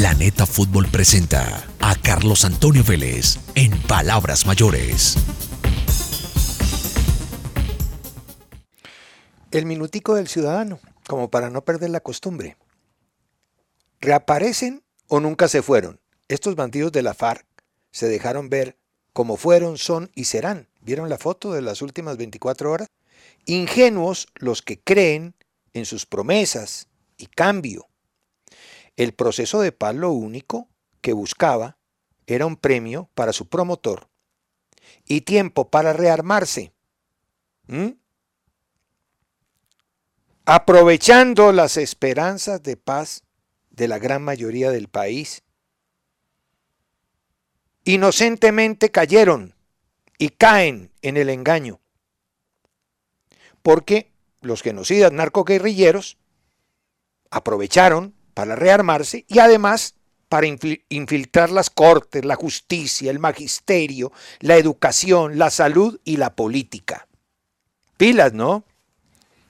Planeta Fútbol presenta a Carlos Antonio Vélez en Palabras Mayores. El minutico del ciudadano, como para no perder la costumbre. ¿Reaparecen o nunca se fueron? Estos bandidos de la FARC se dejaron ver como fueron, son y serán. ¿Vieron la foto de las últimas 24 horas? Ingenuos los que creen en sus promesas y cambio. El proceso de paz lo único que buscaba era un premio para su promotor y tiempo para rearmarse. Aprovechando las esperanzas de paz de la gran mayoría del país, inocentemente cayeron y caen en el engaño. Porque los genocidas narcoguerrilleros aprovecharon para rearmarse y además para infiltrar las cortes, la justicia, el magisterio, la educación, la salud y la política. Pilas, ¿no?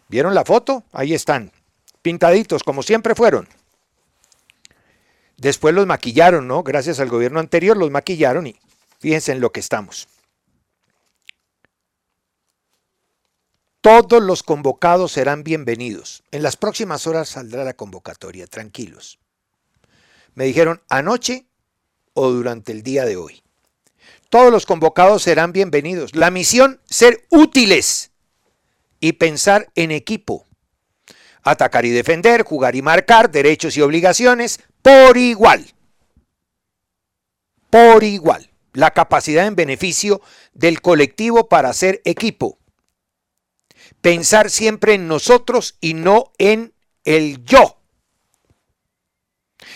¿Vieron la foto? Ahí están, pintaditos como siempre fueron. Después los maquillaron, ¿no? Gracias al gobierno anterior los maquillaron y fíjense en lo que estamos. Todos los convocados serán bienvenidos. En las próximas horas saldrá la convocatoria, tranquilos. Me dijeron anoche o durante el día de hoy. Todos los convocados serán bienvenidos. La misión, ser útiles y pensar en equipo. Atacar y defender, jugar y marcar, derechos y obligaciones, por igual. Por igual. La capacidad en beneficio del colectivo para ser equipo pensar siempre en nosotros y no en el yo.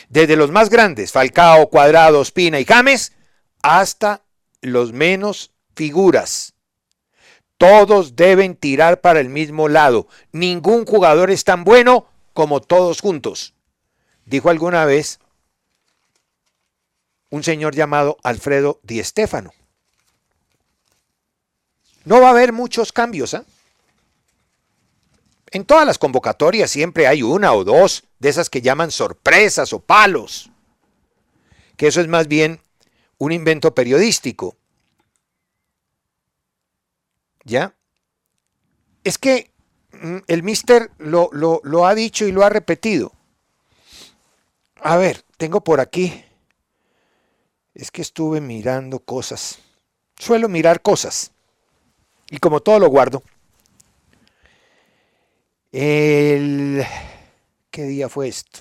Desde los más grandes, Falcao, Cuadrado, Espina y James, hasta los menos figuras. Todos deben tirar para el mismo lado. Ningún jugador es tan bueno como todos juntos. Dijo alguna vez un señor llamado Alfredo Di Stéfano. No va a haber muchos cambios, ¿eh? En todas las convocatorias siempre hay una o dos de esas que llaman sorpresas o palos, que eso es más bien un invento periodístico. ¿Ya? Es que mm, el mister lo, ha dicho y lo ha repetido. A ver, tengo por aquí. Es que estuve mirando cosas. Suelo mirar cosas. Y como todo lo guardo. El... ¿Qué día fue esto?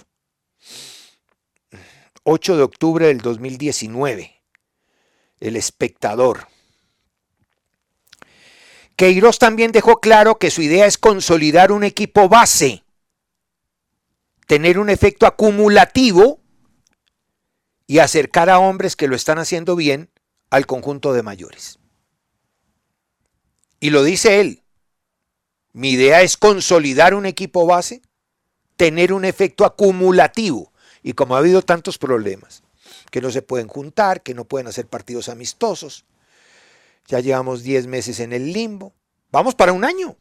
8 de octubre del 2019. El espectador. Queiroz también dejó claro que su idea es consolidar un equipo base, tener un efecto acumulativo y acercar a hombres que lo están haciendo bien al conjunto de mayores. Y lo dice él, mi idea es consolidar un equipo base, tener un efecto acumulativo. Y como ha habido tantos problemas, que no se pueden juntar, que no pueden hacer partidos amistosos, ya llevamos 10 meses en el limbo. Vamos para un año.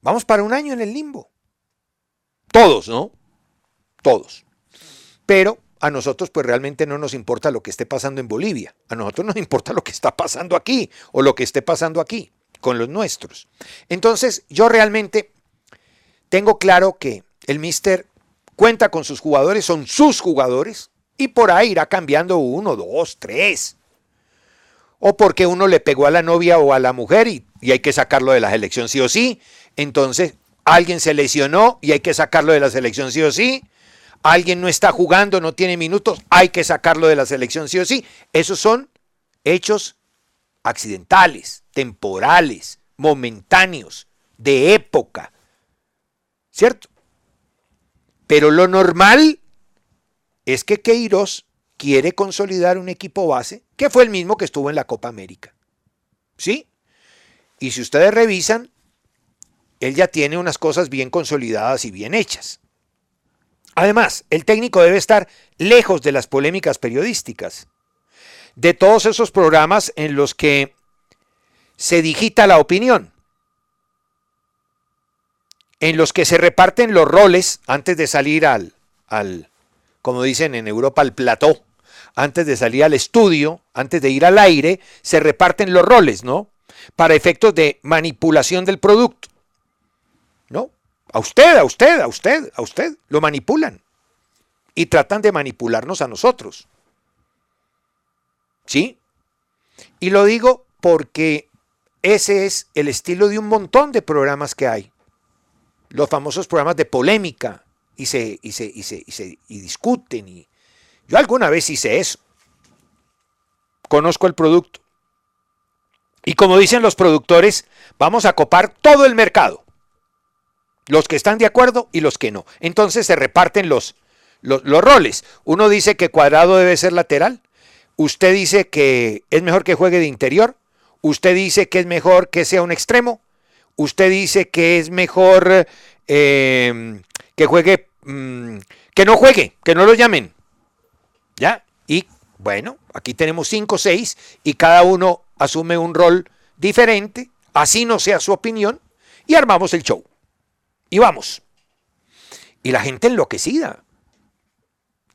Vamos para un año en el limbo. Todos, ¿no? Todos. Pero a nosotros pues realmente no nos importa lo que esté pasando en Bolivia. A nosotros nos importa lo que está pasando aquí o lo que esté pasando aquí con los nuestros. Entonces, yo realmente tengo claro que el Mister cuenta con sus jugadores, son sus jugadores, Y por ahí irá cambiando uno, dos, tres. O porque uno le pegó a la novia o a la mujer y, hay que sacarlo de la selección sí o sí. Entonces alguien se lesionó y hay que sacarlo de la selección sí o sí. Alguien no está jugando, no tiene minutos, hay que sacarlo de la selección sí o sí. Esos son hechos accidentales, temporales, momentáneos, de época. ¿Cierto? Pero lo normal es que Queiroz quiere consolidar un equipo base que fue el mismo que estuvo en la Copa América. ¿Sí? Y si ustedes revisan, él ya tiene unas cosas bien consolidadas y bien hechas. Además, el técnico debe estar lejos de las polémicas periodísticas, de todos esos programas en los que se digita la opinión, en los que se reparten los roles antes de salir al, al como dicen en Europa, al plató, antes de salir al estudio, antes de ir al aire, se reparten los roles, ¿no? Para efectos de manipulación del producto. ¿No? A usted, a usted, a usted, a usted. Lo manipulan. Y tratan de manipularnos a nosotros. ¿Sí? Y lo digo porque ese es el estilo de un montón de programas que hay. Los famosos programas de polémica. Y se, y se, y se, y se discuten. Y... Yo alguna vez hice eso. Conozco el producto. Y como dicen los productores, vamos a copar todo el mercado. Los que están de acuerdo y los que no. Entonces se reparten los, los, los, roles. Uno dice que Cuadrado debe ser lateral. Usted dice que es mejor que juegue de interior. Usted dice que es mejor que sea un extremo. Usted dice que es mejor eh, que juegue, mmm, que no juegue, que no lo llamen. ¿Ya? Y bueno, aquí tenemos cinco o seis y cada uno asume un rol diferente, así no sea su opinión, y armamos el show. Y vamos. Y la gente enloquecida.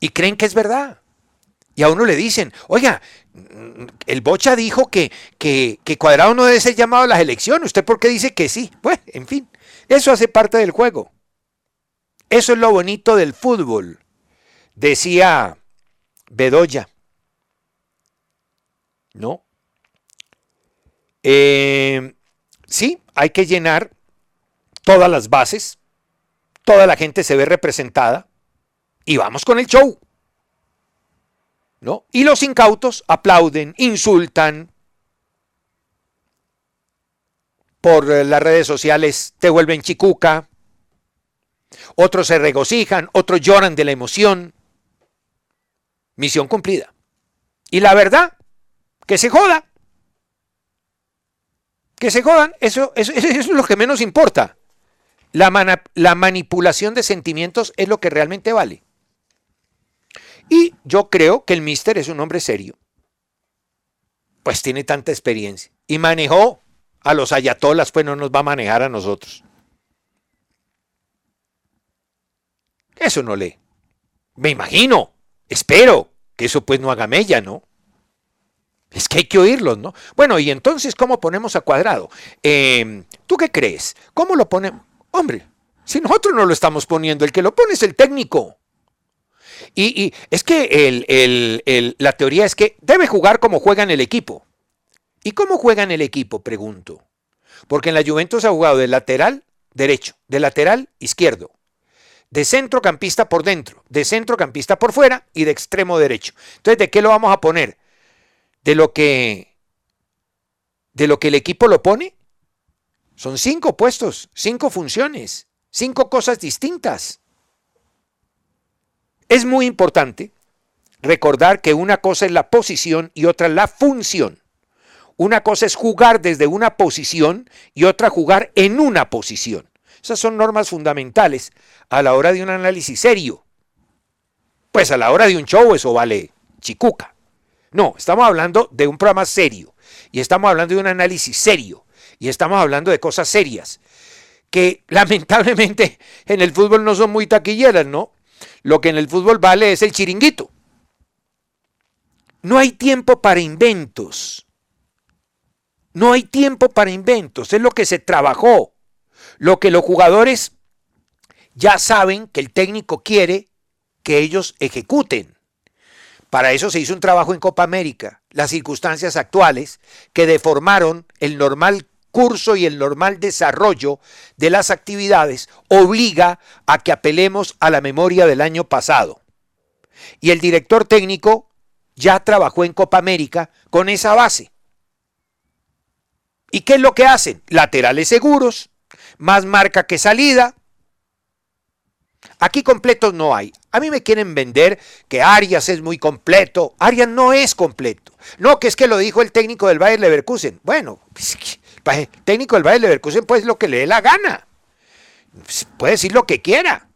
Y creen que es verdad. Y a uno le dicen, oiga, el Bocha dijo que, que, que, Cuadrado no debe ser llamado a las elecciones. ¿Usted por qué dice que sí? Bueno, en fin, eso hace parte del juego. Eso es lo bonito del fútbol, decía Bedoya. ¿No? Eh, sí, hay que llenar todas las bases, toda la gente se ve representada y vamos con el show. Y los incautos aplauden, insultan, por las redes sociales te vuelven chicuca, otros se regocijan, otros lloran de la emoción. Misión cumplida. Y la verdad, que se joda. Que se jodan, eso, eso, es lo que menos importa. La manipulación de sentimientos es lo que realmente vale. Y yo creo que el mister es un hombre serio. Pues tiene tanta experiencia. Y manejó a los ayatolas, pues no nos va a manejar a nosotros. Eso no le. Me imagino, espero que eso pues no haga mella, ¿no? Es que hay que oírlos, ¿no? Bueno, y entonces, ¿cómo ponemos a cuadrado? Eh, ¿Tú qué crees? ¿Cómo lo ponemos? Hombre, si nosotros no lo estamos poniendo, el que lo pone es el técnico. Y, es que la teoría es que debe jugar como juega en el equipo. ¿Y cómo juega en el equipo? Pregunto. Porque en la Juventus ha jugado de lateral derecho, de lateral izquierdo, de centrocampista por dentro, de centrocampista por fuera y de extremo derecho. Entonces, ¿de qué lo vamos a poner? ¿De lo que de lo que el equipo lo pone? Son cinco puestos, cinco funciones, cinco cosas distintas. Es muy importante recordar que una cosa es la posición y otra la función. Una cosa es jugar desde una posición y otra jugar en una posición. Esas son normas fundamentales a la hora de un análisis serio. Pues a la hora de un show eso vale chicuca. No, estamos hablando de un programa serio y estamos hablando de un análisis serio y estamos hablando de cosas serias que lamentablemente en el fútbol no son muy taquilleras, ¿no? Lo que en el fútbol vale es el chiringuito. No hay tiempo para inventos. No hay tiempo para inventos. Es lo que se trabajó. Lo que los jugadores ya saben que el técnico quiere que ellos ejecuten. Para eso se hizo un trabajo en Copa América. Las circunstancias actuales que deformaron el normal curso y el normal desarrollo de las actividades obliga a que apelemos a la memoria del año pasado. Y el director técnico ya trabajó en Copa América con esa base. ¿Y qué es lo que hacen? Laterales seguros, más marca que salida. Aquí completos no hay. A mí me quieren vender que Arias es muy completo. Arias no es completo. No, que es que lo dijo el técnico del Bayern Leverkusen. Bueno, pues, el técnico del Bayern Leverkusen puede decir lo que le dé la gana. Pues, puede decir lo que quiera.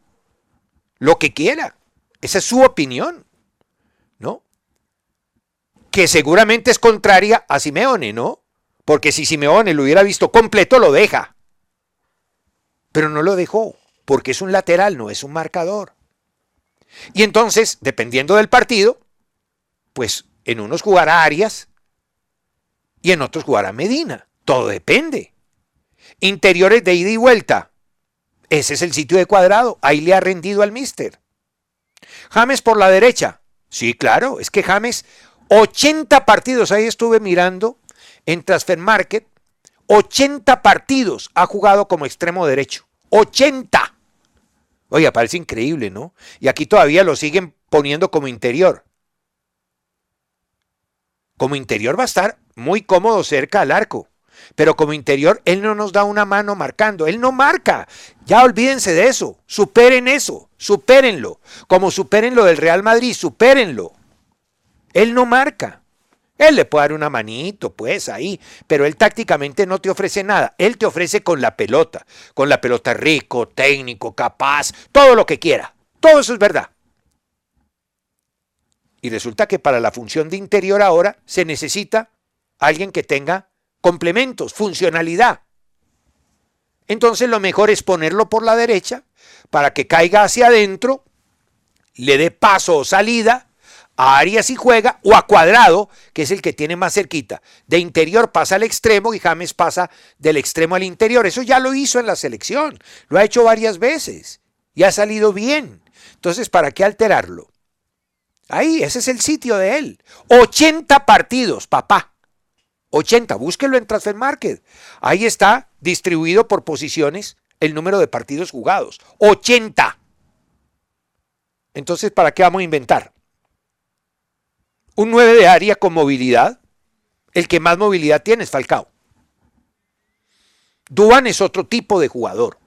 Lo que quiera. Esa es su opinión. ¿No? Que seguramente es contraria a Simeone, ¿no? Porque si Simeone lo hubiera visto completo, lo deja. Pero no lo dejó, porque es un lateral, no es un marcador. Y entonces, dependiendo del partido, pues en unos jugará Arias y en otros jugará Medina. Todo depende. Interiores de ida y vuelta. Ese es el sitio de cuadrado. Ahí le ha rendido al mister. James por la derecha. Sí, claro. Es que James, 80 partidos, ahí estuve mirando en Transfer Market, 80 partidos ha jugado como extremo derecho. 80. Oiga, parece increíble, ¿no? Y aquí todavía lo siguen poniendo como interior. Como interior va a estar muy cómodo cerca al arco. Pero como interior, él no nos da una mano marcando. Él no marca. Ya olvídense de eso. Superen eso. Supérenlo. Como superen lo del Real Madrid. Supérenlo. Él no marca. Él le puede dar una manito, pues ahí, pero él tácticamente no te ofrece nada. Él te ofrece con la pelota, con la pelota rico, técnico, capaz, todo lo que quiera. Todo eso es verdad. Y resulta que para la función de interior ahora se necesita alguien que tenga complementos, funcionalidad. Entonces lo mejor es ponerlo por la derecha para que caiga hacia adentro, le dé paso o salida a Arias y juega, o a Cuadrado, que es el que tiene más cerquita. De interior pasa al extremo y James pasa del extremo al interior. Eso ya lo hizo en la selección, lo ha hecho varias veces y ha salido bien. Entonces, ¿para qué alterarlo? Ahí, ese es el sitio de él. 80 partidos, papá. 80, búsquelo en Transfer Market. Ahí está distribuido por posiciones el número de partidos jugados. 80. Entonces, ¿para qué vamos a inventar? Un 9 de área con movilidad, el que más movilidad tiene es Falcao. Dubán es otro tipo de jugador.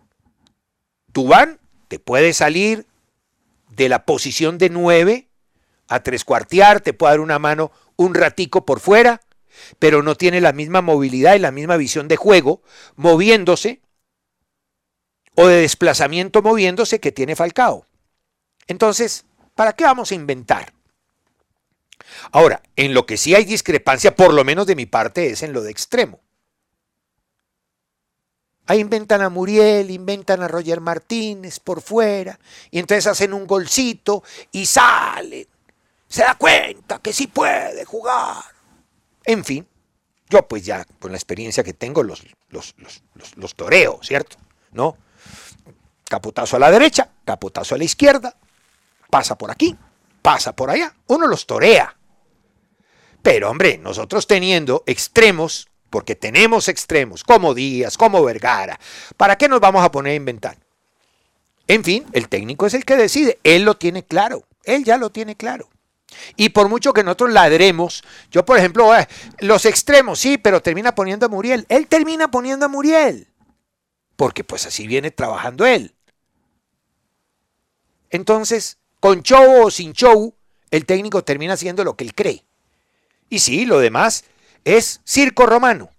Dubán te puede salir de la posición de 9 a tres cuartear, te puede dar una mano un ratico por fuera, pero no tiene la misma movilidad y la misma visión de juego moviéndose o de desplazamiento moviéndose que tiene Falcao. Entonces, ¿para qué vamos a inventar? Ahora, en lo que sí hay discrepancia, por lo menos de mi parte, es en lo de extremo. Ahí inventan a Muriel, inventan a Roger Martínez por fuera, y entonces hacen un golcito y salen. Se da cuenta que sí puede jugar. En fin, yo pues ya con la experiencia que tengo los, los, los toreo, ¿cierto? ¿No? Capotazo a la derecha, capotazo a la izquierda, pasa por aquí, pasa por allá. Uno los torea. Pero hombre, nosotros teniendo extremos, porque tenemos extremos, como Díaz, como Vergara, ¿para qué nos vamos a poner a inventar? En fin, el técnico es el que decide, él lo tiene claro, él ya lo tiene claro. Y por mucho que nosotros ladremos, yo por ejemplo, los extremos, sí, pero termina poniendo a Muriel. Él termina poniendo a Muriel. Porque pues así viene trabajando él. Entonces, con show o sin show, el técnico termina haciendo lo que él cree. Y sí, lo demás es circo romano.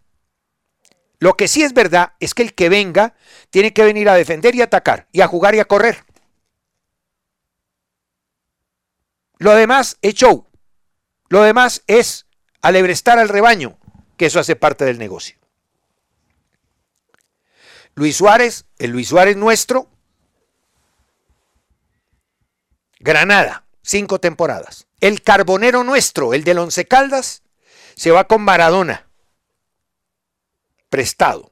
Lo que sí es verdad es que el que venga tiene que venir a defender y atacar, y a jugar y a correr. Lo demás es show. Lo demás es alebrestar al rebaño, que eso hace parte del negocio. Luis Suárez, el Luis Suárez nuestro, Granada, cinco temporadas. El carbonero nuestro, el del Once Caldas, se va con Maradona. Prestado.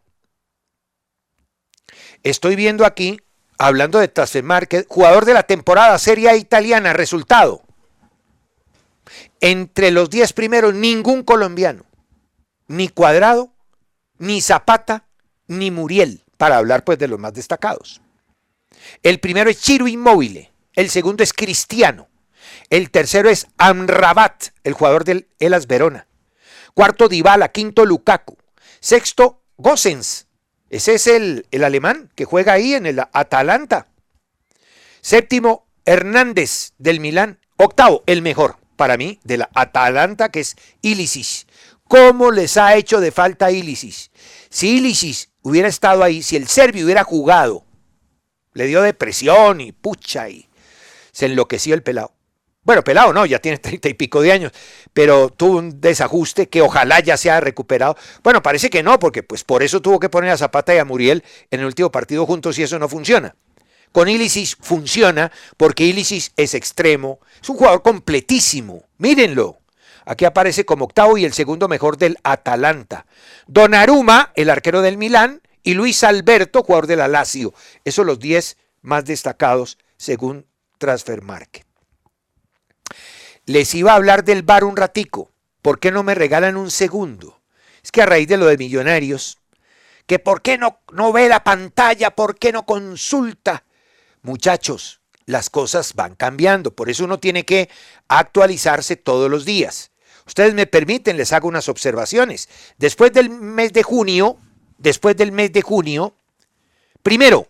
Estoy viendo aquí, hablando de Transfermarket, jugador de la temporada Serie Italiana, resultado. Entre los 10 primeros, ningún colombiano. Ni Cuadrado, ni Zapata, ni Muriel, para hablar pues de los más destacados. El primero es Chiro Inmóvil, el segundo es Cristiano, el tercero es Amrabat, el jugador del Elas Verona. Cuarto Dybala, quinto Lukaku, sexto Gossens, ese es el, el alemán que juega ahí en el Atalanta. Séptimo Hernández del Milán, octavo el mejor para mí de la Atalanta que es Ilicic. ¿Cómo les ha hecho de falta Ilicic? Si Ilicic hubiera estado ahí, si el serbio hubiera jugado, le dio depresión y pucha y se enloqueció el pelado. Bueno, pelado no, ya tiene treinta y pico de años, pero tuvo un desajuste que ojalá ya se haya recuperado. Bueno, parece que no, porque pues por eso tuvo que poner a Zapata y a Muriel en el último partido juntos y eso no funciona. Con Ilicic funciona porque Ilicic es extremo, es un jugador completísimo, mírenlo. Aquí aparece como octavo y el segundo mejor del Atalanta. Donnarumma, el arquero del Milán, y Luis Alberto, jugador de la Lazio. Esos los 10 más destacados según Transfer Market. Les iba a hablar del bar un ratico. ¿Por qué no me regalan un segundo? Es que a raíz de lo de Millonarios, que por qué no, no ve la pantalla, por qué no consulta. Muchachos, las cosas van cambiando, por eso uno tiene que actualizarse todos los días. Ustedes me permiten, les hago unas observaciones. Después del mes de junio, después del mes de junio, primero,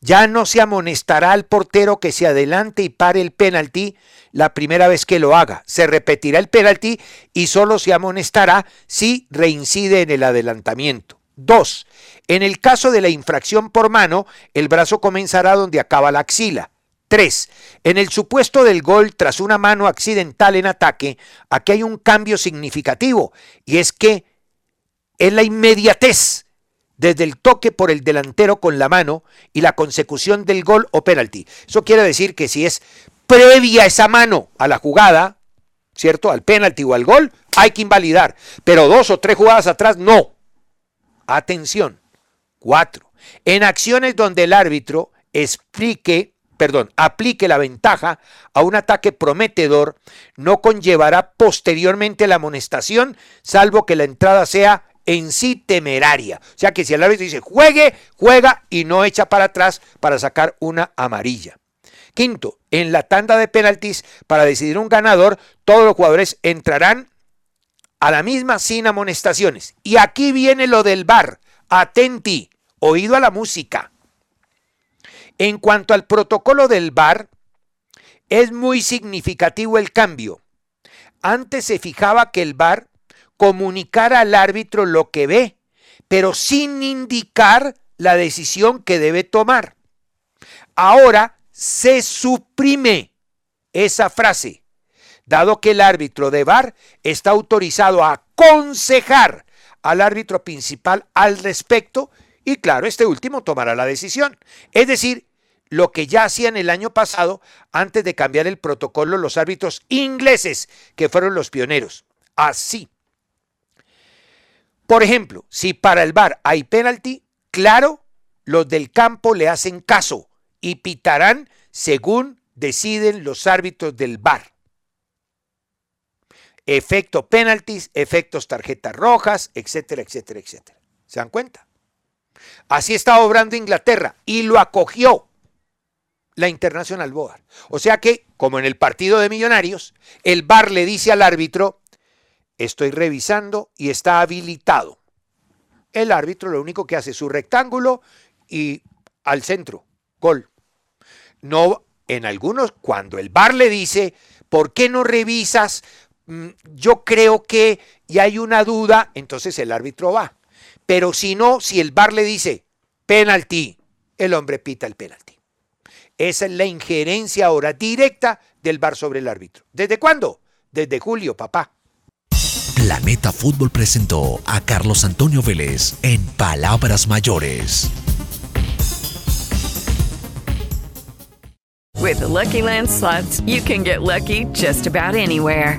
ya no se amonestará al portero que se adelante y pare el penalti la primera vez que lo haga. Se repetirá el penalti y solo se amonestará si reincide en el adelantamiento. Dos, en el caso de la infracción por mano, el brazo comenzará donde acaba la axila. 3. En el supuesto del gol tras una mano accidental en ataque, aquí hay un cambio significativo y es que es la inmediatez desde el toque por el delantero con la mano y la consecución del gol o penalti. Eso quiere decir que si es previa esa mano a la jugada, ¿cierto? Al penalti o al gol, hay que invalidar. Pero dos o tres jugadas atrás, no. Atención. Cuatro. En acciones donde el árbitro explique, perdón, aplique la ventaja a un ataque prometedor, no conllevará posteriormente la amonestación, salvo que la entrada sea en sí temeraria. O sea que si el árbitro dice juegue, juega y no echa para atrás para sacar una amarilla. Quinto, en la tanda de penaltis para decidir un ganador, todos los jugadores entrarán a la misma sin amonestaciones. Y aquí viene lo del bar. Atenti, oído a la música. En cuanto al protocolo del bar, es muy significativo el cambio. Antes se fijaba que el bar comunicar al árbitro lo que ve, pero sin indicar la decisión que debe tomar. Ahora se suprime esa frase, dado que el árbitro de VAR está autorizado a aconsejar al árbitro principal al respecto y claro, este último tomará la decisión. Es decir, lo que ya hacían el año pasado antes de cambiar el protocolo los árbitros ingleses, que fueron los pioneros. Así. Por ejemplo, si para el VAR hay penalti, claro, los del campo le hacen caso y pitarán según deciden los árbitros del VAR. Efecto penaltis, efectos tarjetas rojas, etcétera, etcétera, etcétera. ¿Se dan cuenta? Así está obrando Inglaterra y lo acogió la International Board. O sea que, como en el partido de Millonarios, el VAR le dice al árbitro, estoy revisando y está habilitado. El árbitro lo único que hace es su rectángulo y al centro, gol. No, en algunos, cuando el bar le dice, ¿por qué no revisas? Mm, yo creo que y hay una duda, entonces el árbitro va. Pero si no, si el bar le dice, penalti, el hombre pita el penalti. Esa es la injerencia ahora directa del bar sobre el árbitro. ¿Desde cuándo? Desde julio, papá. Planeta Fútbol presentó a Carlos Antonio Vélez en Palabras Mayores. With the Lucky Land slots, you can get lucky just about anywhere.